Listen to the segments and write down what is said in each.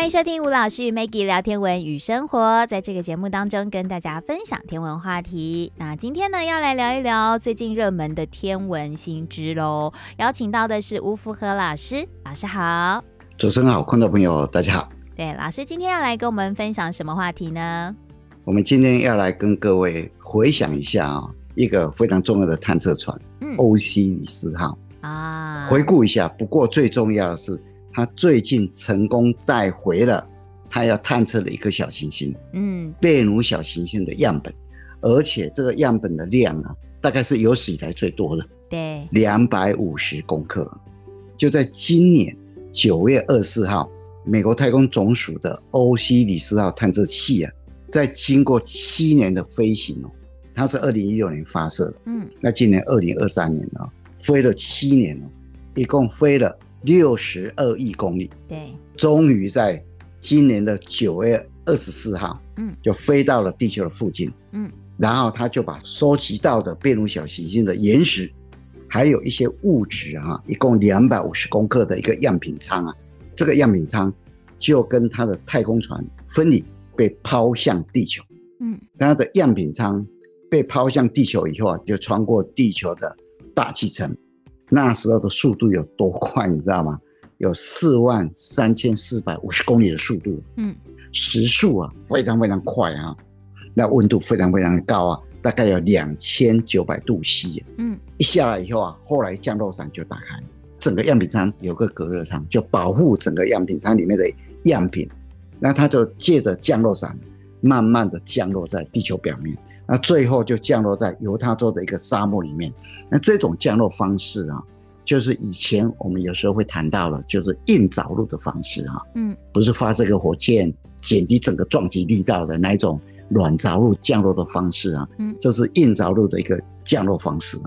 欢迎收听吴老师与 Maggie 聊天文与生活，在这个节目当中跟大家分享天文话题。那今天呢，要来聊一聊最近热门的天文新知喽。邀请到的是吴福和老师，老师好。主持人好，观众朋友大家好。对，老师今天要来跟我们分享什么话题呢？我们今天要来跟各位回想一下啊，一个非常重要的探测船，嗯，欧西里斯号啊，回顾一下。不过最重要的是，他最近成功带回了他要探测的一颗小行星，嗯，贝努小行星的样本，而且这个样本的量啊，大概是有史以来最多的，对，两百五十公克。就在今年九月二十四号，美国太空总署的欧西里斯号探测器啊。在经过七年的飞行哦，它是二零一六年发射的，嗯，那今年二零二三年啊，飞了七年哦，一共飞了六十二亿公里，对，终于在今年的九月二十四号，嗯，就飞到了地球的附近，嗯，然后他就把收集到的贝鲁小行星的岩石，还有一些物质啊，一共两百五十公克的一个样品舱啊，这个样品舱就跟他的太空船分离。被抛向地球，嗯，它的样品舱被抛向地球以后啊，就穿过地球的大气层。那时候的速度有多快，你知道吗？有四万三千四百五十公里的速度，嗯，时速啊非常非常快啊。那温度非常非常高啊，大概有两千九百度 C，嗯，一下来以后啊，后来降落伞就打开，整个样品舱有个隔热舱，就保护整个样品舱里面的样品。那它就借着降落伞，慢慢的降落在地球表面，那最后就降落在犹他州的一个沙漠里面。那这种降落方式啊，就是以前我们有时候会谈到了，就是硬着陆的方式啊，嗯，不是发射个火箭减低整个撞击力道的那一种软着陆降落的方式啊，嗯，这是硬着陆的一个降落方式。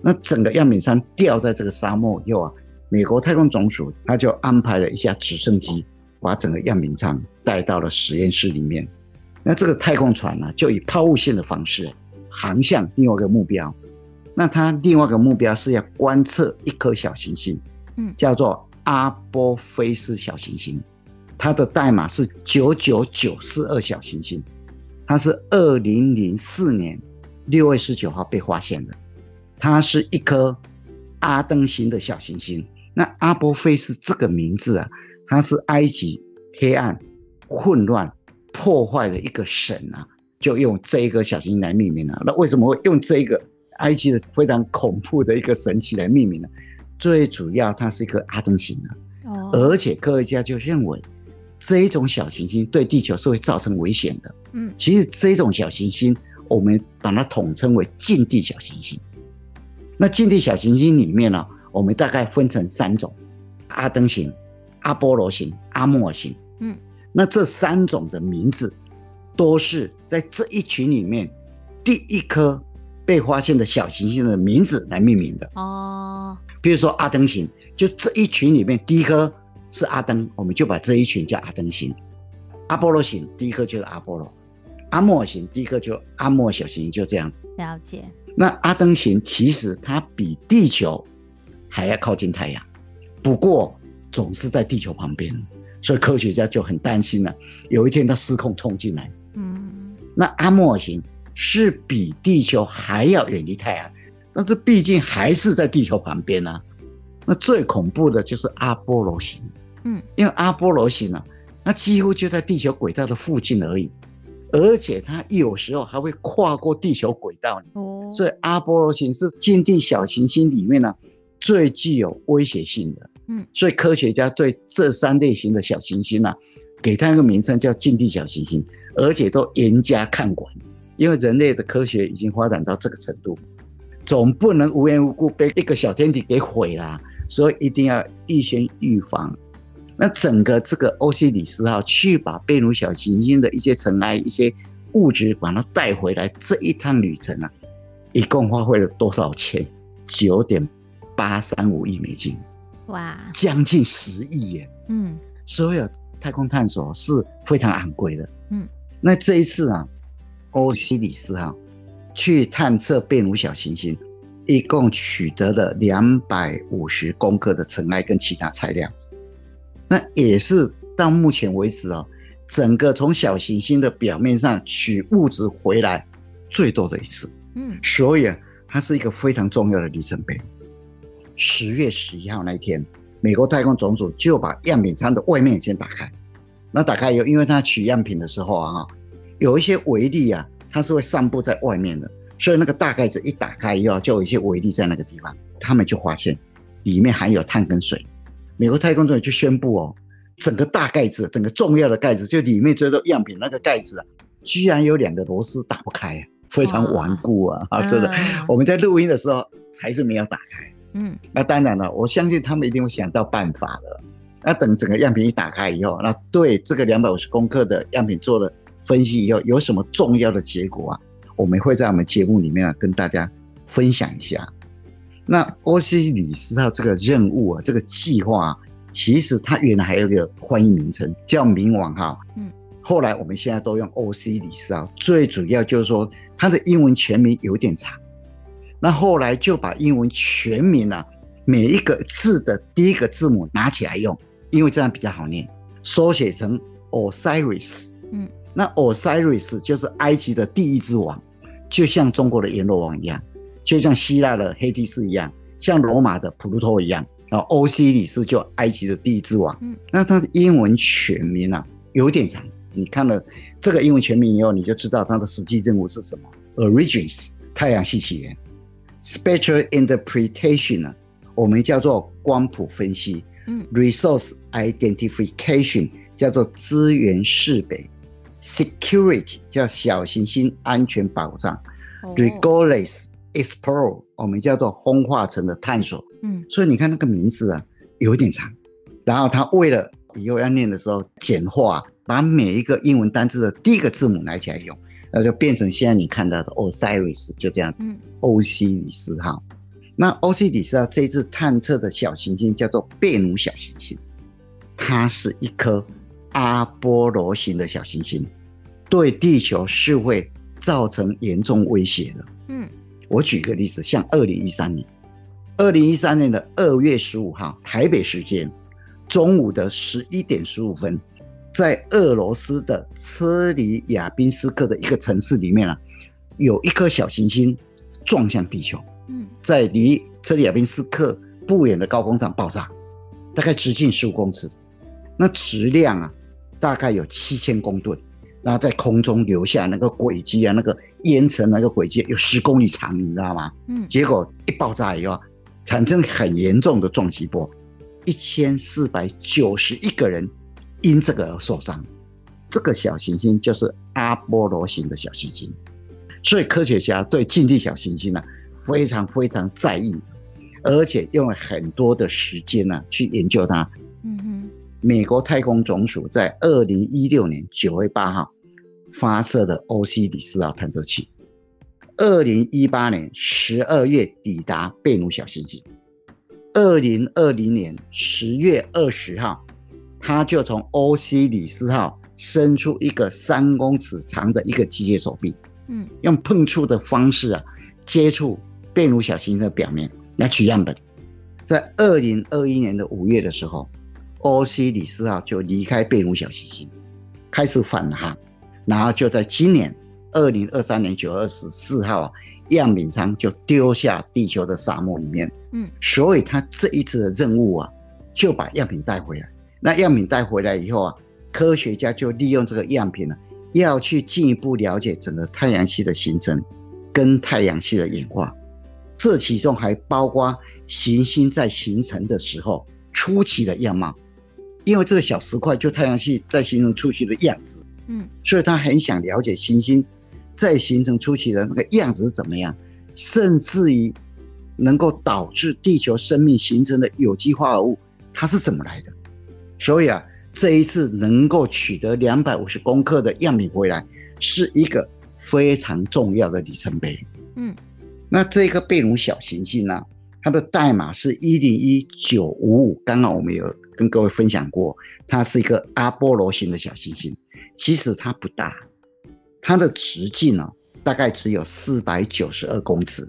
那整个样品舱掉在这个沙漠以后啊，美国太空总署他就安排了一架直升机。把整个样品舱带到了实验室里面，那这个太空船呢，就以抛物线的方式航向另外一个目标。那它另外一个目标是要观测一颗小行星，嗯，叫做阿波菲斯小行星，它的代码是九九九四二小行星，它是二零零四年六月十九号被发现的，它是一颗阿登型的小行星。那阿波菲斯这个名字啊。它是埃及黑暗、混乱、破坏了一个神啊，就用这一个小行星来命名了啊。那为什么会用这一个埃及的非常恐怖的一个神奇来命名呢？最主要，它是一个阿登型的哦，而且科学家就认为这一种小行星对地球是会造成危险的。嗯，其实这种小行星我们把它统称为近地小行星。那近地小行星里面呢，我们大概分成三种：阿登型。阿波罗型、阿莫尔型，嗯，那这三种的名字都是在这一群里面第一颗被发现的小行星的名字来命名的哦。比如说阿登型，就这一群里面第一颗是阿登，我们就把这一群叫阿登型。阿波罗型第一颗就是阿波罗，阿莫尔型第一颗就阿莫尔小行星，就这样子。了解。那阿登型其实它比地球还要靠近太阳，不过。总是在地球旁边，所以科学家就很担心了。有一天它失控冲进来，嗯，那阿莫尔型是比地球还要远离太阳，但是毕竟还是在地球旁边啊。那最恐怖的就是阿波罗型，嗯，因为阿波罗型呢，那几乎就在地球轨道的附近而已，而且它有时候还会跨过地球轨道。哦，所以阿波罗型是近地小行星里面呢最具有威胁性的。所以科学家对这三类型的小行星啊，给它一个名称叫近地小行星，而且都严加看管，因为人类的科学已经发展到这个程度，总不能无缘无故被一个小天体给毁了，所以一定要预先预防。那整个这个欧西里斯号去把贝努小行星的一些尘埃、一些物质把它带回来，这一趟旅程啊，一共花费了多少钱？九点八三五亿美金。哇，将近十亿耶！嗯，所有太空探索是非常昂贵的。嗯，那这一次啊，欧西里斯号去探测贝努小行星，一共取得了两百五十公克的尘埃跟其他材料。那也是到目前为止哦，整个从小行星的表面上取物质回来最多的一次。嗯，所以啊，它是一个非常重要的里程碑。十月十一号那一天，美国太空总署就把样品舱的外面先打开。那打开以后，因为它取样品的时候啊，有一些微粒啊，它是会散布在外面的，所以那个大盖子一打开以后，就有一些微粒在那个地方。他们就发现里面含有碳跟水。美国太空总署就宣布哦，整个大盖子，整个重要的盖子，就里面这个样品那个盖子啊，居然有两个螺丝打不开，非常顽固啊！啊，真的，我们在录音的时候还是没有打开。嗯，那当然了，我相信他们一定会想到办法的。那等整个样品一打开以后，那对这个两百五十公克的样品做了分析以后，有什么重要的结果啊？我们会在我们节目里面啊跟大家分享一下。那欧西里斯号这个任务啊，这个计划啊，其实它原来还有一个翻译名称叫冥王号。嗯，后来我们现在都用欧西里斯号，最主要就是说它的英文全名有点长。那后来就把英文全名啊，每一个字的第一个字母拿起来用，因为这样比较好念，缩写成 Osiris。嗯，那 Osiris 就是埃及的第一之王，就像中国的阎罗王一样，就像希腊的黑帝斯一样，像罗马的普鲁托一样。然后欧西里斯就埃及的第一之王。嗯，那它的英文全名啊有点长，你看了这个英文全名以后，你就知道它的实际任务是什么：Origins 太阳系起源。Spectral interpretation 呢，我们叫做光谱分析。嗯，resource identification 叫做资源识别，security 叫小行星安全保障，Regolith explore 我们叫做风化层的探索。嗯，所以你看那个名字啊，有点长。然后他为了以后要念的时候简化，把每一个英文单字的第一个字母拿起来用。那就变成现在你看到的 Osiris 就这样子，欧西里斯号。那欧西里斯号这一次探测的小行星叫做贝努小行星，它是一颗阿波罗型的小行星，对地球是会造成严重威胁的。嗯，我举个例子，像二零一三年，二零一三年的二月十五号，台北时间中午的十一点十五分。在俄罗斯的车里亚宾斯克的一个城市里面啊，有一颗小行星撞向地球。嗯，在离车里亚宾斯克不远的高空上爆炸，大概直径十五公尺，那质量啊大概有七千公吨，然后在空中留下那个轨迹啊，那个烟尘那个轨迹有十公里长，你知道吗？嗯，结果一爆炸以后，产生很严重的撞击波，一千四百九十一个人。因这个而受伤，这个小行星就是阿波罗型的小行星，所以科学家对近地小行星呢非常非常在意，而且用了很多的时间呢去研究它。嗯哼，美国太空总署在二零一六年九月八号发射的欧西里斯号探测器，二零一八年十二月抵达贝努小行星，二零二零年十月二十号。他就从欧西里斯号伸出一个三公尺长的一个机械手臂，嗯，用碰触的方式啊，接触贝努小行星的表面来取样本。在二零二一年的五月的时候，欧西里斯号就离开贝努小行星，开始返航，然后就在今年二零二三年九月二十四号啊，样品舱就丢下地球的沙漠里面，嗯，所以他这一次的任务啊，就把样品带回来。那样品带回来以后啊，科学家就利用这个样品呢，要去进一步了解整个太阳系的形成跟太阳系的演化。这其中还包括行星在形成的时候初期的样貌，因为这个小石块就太阳系在形成初期的样子，嗯，所以他很想了解行星在形成初期的那个样子是怎么样，甚至于能够导致地球生命形成的有机化合物，它是怎么来的。所以啊，这一次能够取得两百五十公克的样品回来，是一个非常重要的里程碑。嗯，那这个贝努小行星呢，它的代码是一零一九五五。刚刚我们有跟各位分享过，它是一个阿波罗型的小行星。其实它不大，它的直径呢，大概只有四百九十二公尺。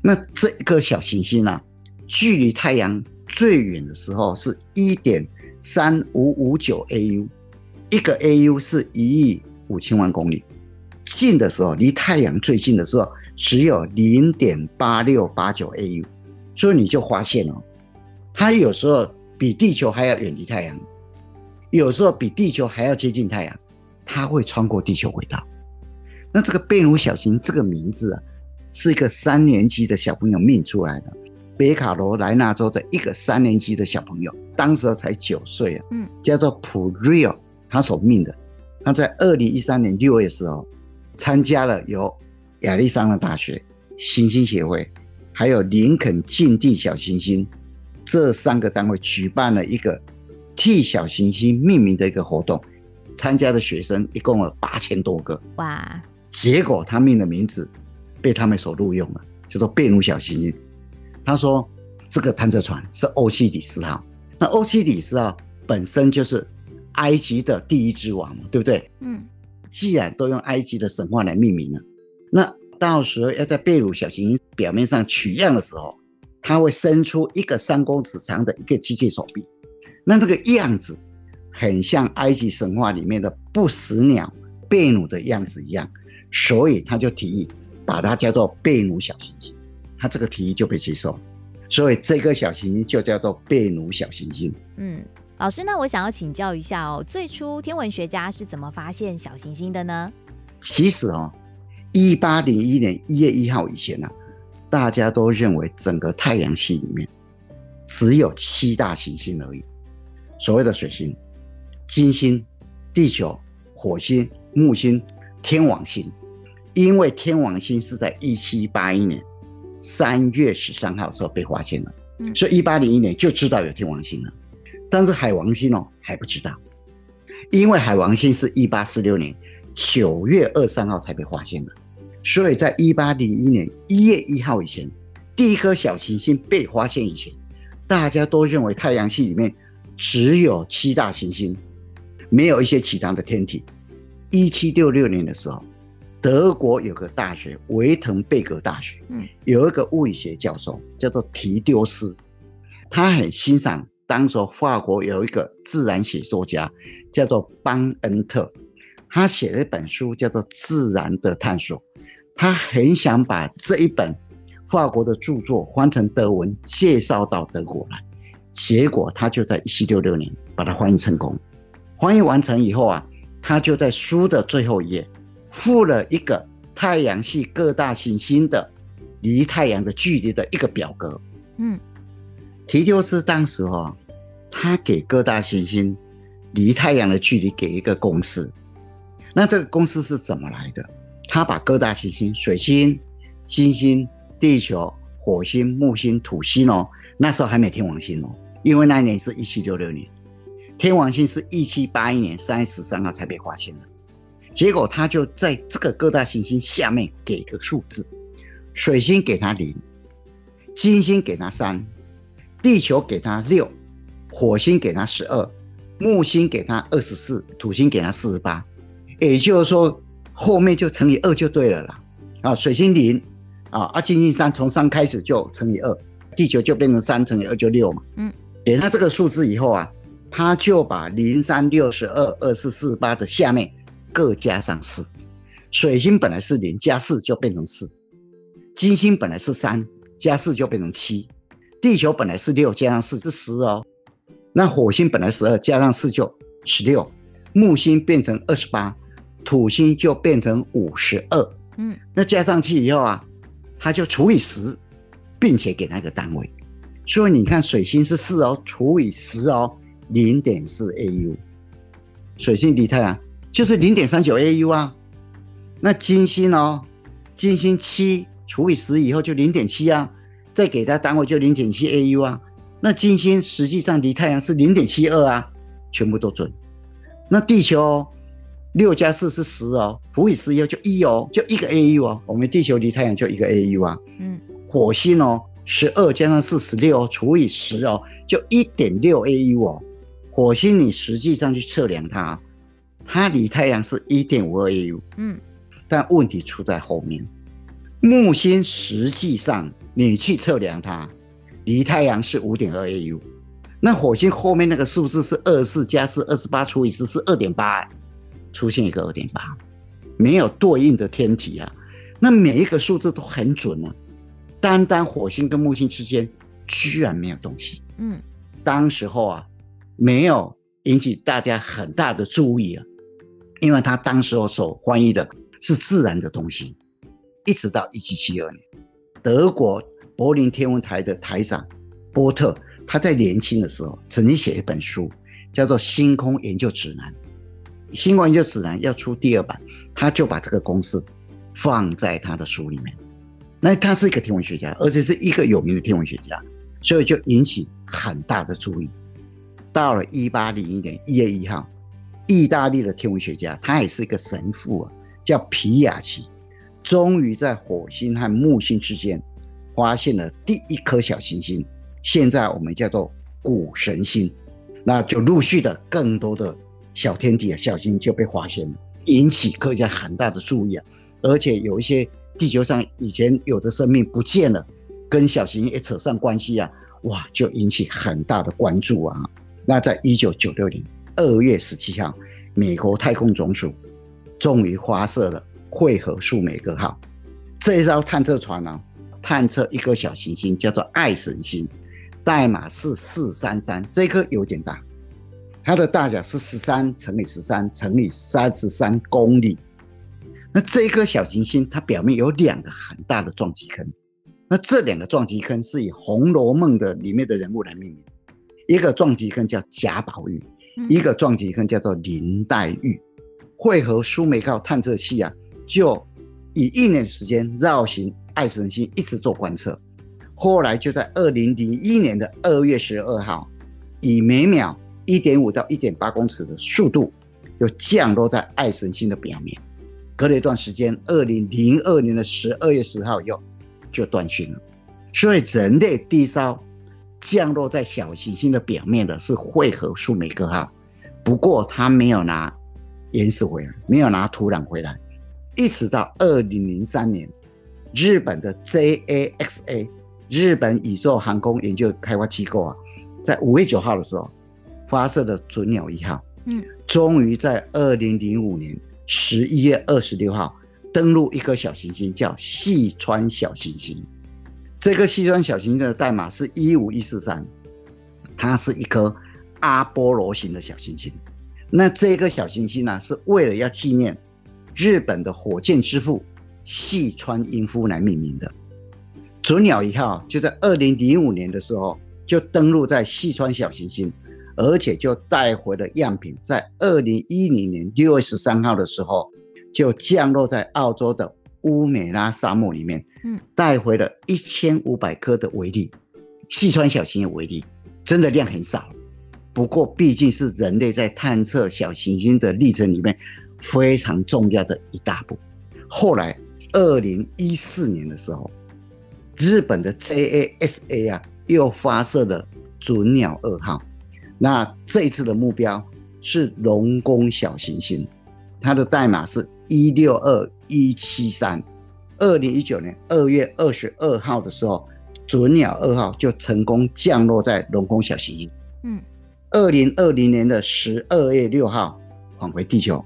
那这个小行星呢，距离太阳最远的时候是一点。三五五九 AU，一个 AU 是一亿五千万公里。近的时候，离太阳最近的时候，只有零点八六八九 AU，所以你就发现哦，它有时候比地球还要远离太阳，有时候比地球还要接近太阳，它会穿过地球轨道。那这个贝努小行星这个名字啊，是一个三年级的小朋友命出来的，北卡罗来纳州的一个三年级的小朋友，当时才九岁啊，嗯，叫做普瑞尔，他所命的。他在二零一三年六月的时候。参加了由亚利桑那大学行星协会，还有林肯近地小行星这三个单位举办了一个替小行星命名的一个活动，参加的学生一共有八千多个。哇！结果他命的名字被他们所录用了，叫做贝努小行星。他说这个探测船是欧西里斯号，那欧西里斯啊本身就是埃及的第一之王嘛，对不对？嗯。既然都用埃及的神话来命名了，那到时候要在贝努小行星表面上取样的时候，它会伸出一个三公尺长的一个机械手臂，那这个样子很像埃及神话里面的不死鸟贝努的样子一样，所以他就提议把它叫做贝努小行星，他这个提议就被接受，所以这个小行星就叫做贝努小行星。嗯。老师，那我想要请教一下哦，最初天文学家是怎么发现小行星的呢？其实哦，一八零一年一月一号以前呢、啊，大家都认为整个太阳系里面只有七大行星而已，所谓的水星、金星、地球、火星、木星、天王星。因为天王星是在一七八一年三月十三号的时候被发现了，嗯、所以一八零一年就知道有天王星了。但是海王星哦还不知道，因为海王星是一八四六年九月二三号才被发现的，所以在一八零一年一月一号以前，第一颗小行星被发现以前，大家都认为太阳系里面只有七大行星，没有一些其他的天体。一七六六年的时候，德国有个大学维滕贝格大学，嗯，有一个物理学教授叫做提丢斯，他很欣赏。当时法国有一个自然写作家，叫做邦恩特，他写了一本书叫做《自然的探索》，他很想把这一本法国的著作翻成德文，介绍到德国来。结果他就在一七六六年把它翻译成功。翻译完成以后啊，他就在书的最后一页附了一个太阳系各大行星的离太阳的距离的一个表格。嗯。提丢斯当时哈，他给各大行星离太阳的距离给一个公式，那这个公式是怎么来的？他把各大行星水星、金星、地球、火星、木星、土星哦，那时候还没天王星哦，因为那一年是一七六六年，天王星是一七八一年三月十三号才被发现的。结果他就在这个各大行星下面给一个数字，水星给他零，金星给他三。地球给他六，火星给他十二，木星给他二十四，土星给他四十八，也就是说后面就乘以二就对了啦。啊，水星零啊，啊金星三，从三开始就乘以二，地球就变成三乘以二就六嘛。嗯，给他这个数字以后啊，他就把零三六十二二四四八的下面各加上四，水星本来是零加四就变成四，金星本来是三加四就变成七。地球本来是六加上四是十哦，那火星本来十二加上四就十六，木星变成二十八，土星就变成五十二。嗯，那加上去以后啊，它就除以十，并且给它一个单位。所以你看，水星是四哦，除以十哦，零点四 AU。水星离太阳就是零点三九 AU 啊。那金星哦，金星七除以十以后就零点七啊。再给它单位就零点七 AU 啊，那金星实际上离太阳是零点七二啊，全部都准。那地球六加四是十哦，除以十以后就一哦，就一个 AU 哦。我们地球离太阳就一个 AU 啊。嗯。火星哦，十二加上四十六除以十哦，就一点六 AU 哦。火星你实际上去测量它，它离太阳是一点五二 AU。嗯。但问题出在后面，木星实际上。你去测量它，离太阳是五点二 AU，那火星后面那个数字是二十四加四，二十八除以四是二点八，出现一个二点八，没有对应的天体啊。那每一个数字都很准啊，单单火星跟木星之间居然没有东西。嗯，当时候啊，没有引起大家很大的注意啊，因为他当时候所翻译的是自然的东西。一直到一七七二年，德国柏林天文台的台长波特，他在年轻的时候曾经写一本书，叫做《星空研究指南》。星空研究指南要出第二版，他就把这个公式放在他的书里面。那他是一个天文学家，而且是一个有名的天文学家，所以就引起很大的注意。到了一八零一年一月一号，意大利的天文学家，他也是一个神父啊，叫皮亚奇。终于在火星和木星之间发现了第一颗小行星，现在我们叫做谷神星。那就陆续的更多的小天体啊、小行星就被发现了，引起科学家很大的注意啊。而且有一些地球上以前有的生命不见了，跟小行星也扯上关系啊，哇，就引起很大的关注啊。那在一九九六年二月十七号，美国太空总署终于发射了。汇合舒美格号这一艘探测船呢，探测一颗小行星，叫做爱神星，代码是四三三。这颗有点大，它的大小是十三乘以十三乘以三十三公里。那这一颗小行星，它表面有两个很大的撞击坑。那这两个撞击坑是以《红楼梦》的里面的人物来命名，一个撞击坑叫贾宝玉，一个撞击坑叫做林黛玉。汇合舒美格号探测器啊。就以一年的时间绕行爱神星，一直做观测。后来就在二零零一年的二月十二号，以每秒一点五到一点八公尺的速度，又降落在爱神星的表面。隔了一段时间，二零零二年的十二月十号又就断讯了。所以人类第一艘降落在小行星的表面的是汇合舒美格号，不过他没有拿岩石回来，没有拿土壤回来。一直到二零零三年，日本的 JAXA 日本宇宙航空研究开发机构啊，在五月九号的时候发射的隼鸟一号，嗯，终于在二零零五年十一月二十六号登陆一颗小行星，叫细川小行星。这个细川小行星的代码是一五一四三，它是一颗阿波罗型的小行星。那这个小行星呢、啊，是为了要纪念。日本的火箭之父细川英夫来命名的隼鸟一号，就在二零零五年的时候就登陆在细川小行星，而且就带回了样品，在二零一零年六月十三号的时候就降落在澳洲的乌美拉沙漠里面，嗯，带回了一千五百颗的微粒。细川小行星的微粒真的量很少，不过毕竟是人类在探测小行星的历程里面。非常重要的一大步。后来，二零一四年的时候，日本的 J A S A 啊又发射了隼鸟二号。那这次的目标是龙宫小行星，它的代码是一六二一七三。二零一九年二月二十二号的时候，隼鸟二号就成功降落在龙宫小行星。嗯，二零二零年的十二月六号返回地球。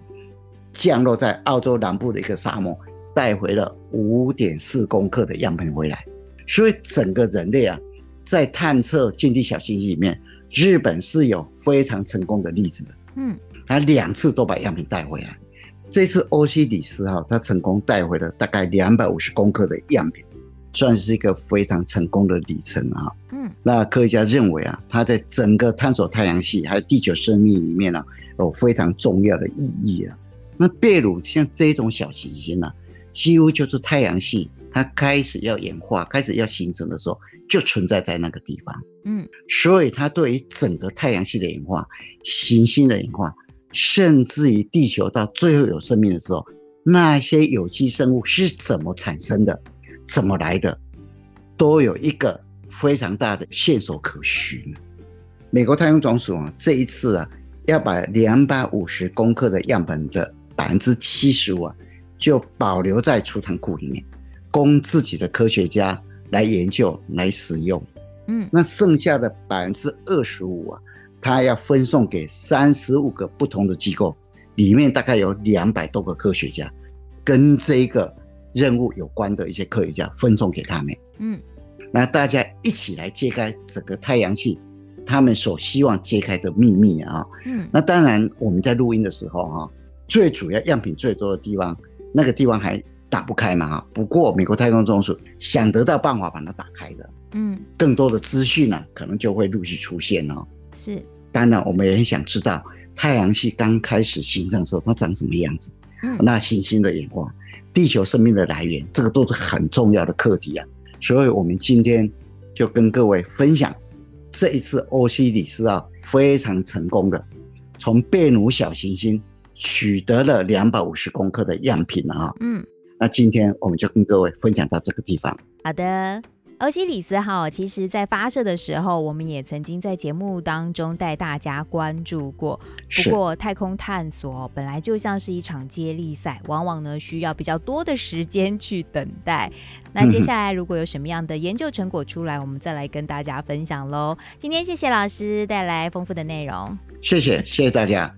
降落在澳洲南部的一个沙漠，带回了五点四公克的样本回来。所以整个人类啊，在探测近地小行星里面，日本是有非常成功的例子的。嗯，他两次都把样品带回来。这次欧西里斯号，他成功带回了大概两百五十公克的样品，算是一个非常成功的里程啊。嗯，那科学家认为啊，它在整个探索太阳系还有地球生命里面呢、啊，有非常重要的意义啊。那贝鲁像这种小行星呢、啊，几乎就是太阳系它开始要演化、开始要形成的时候，就存在在那个地方。嗯，所以它对于整个太阳系的演化、行星的演化，甚至于地球到最后有生命的时候，那些有机生物是怎么产生的、怎么来的，都有一个非常大的线索可循。美国太空总署啊，这一次啊，要把两百五十公克的样本的。百分之七十五啊，就保留在储藏库里面，供自己的科学家来研究、来使用。嗯，那剩下的百分之二十五啊，它要分送给三十五个不同的机构，里面大概有两百多个科学家，跟这个任务有关的一些科学家分送给他们。嗯，那大家一起来揭开整个太阳系，他们所希望揭开的秘密啊。嗯，那当然我们在录音的时候哈，最主要样品最多的地方，那个地方还打不开嘛哈。不过美国太空总署想得到办法把它打开的。嗯，更多的资讯呢，可能就会陆续出现哦。是，当然我们也很想知道太阳系刚开始形成的时候它长什么样子。嗯，那行星的演化，地球生命的来源，这个都是很重要的课题啊。所以，我们今天就跟各位分享这一次欧西里斯啊非常成功的从贝努小行星取得了两百五十公克的样品啊。嗯，那今天我们就跟各位分享到这个地方。好的。欧西里斯号其实，在发射的时候，我们也曾经在节目当中带大家关注过。不过，太空探索本来就像是一场接力赛，往往呢需要比较多的时间去等待。那接下来如果有什么样的研究成果出来，我们再来跟大家分享喽。今天谢谢老师带来丰富的内容，谢谢，谢谢大家。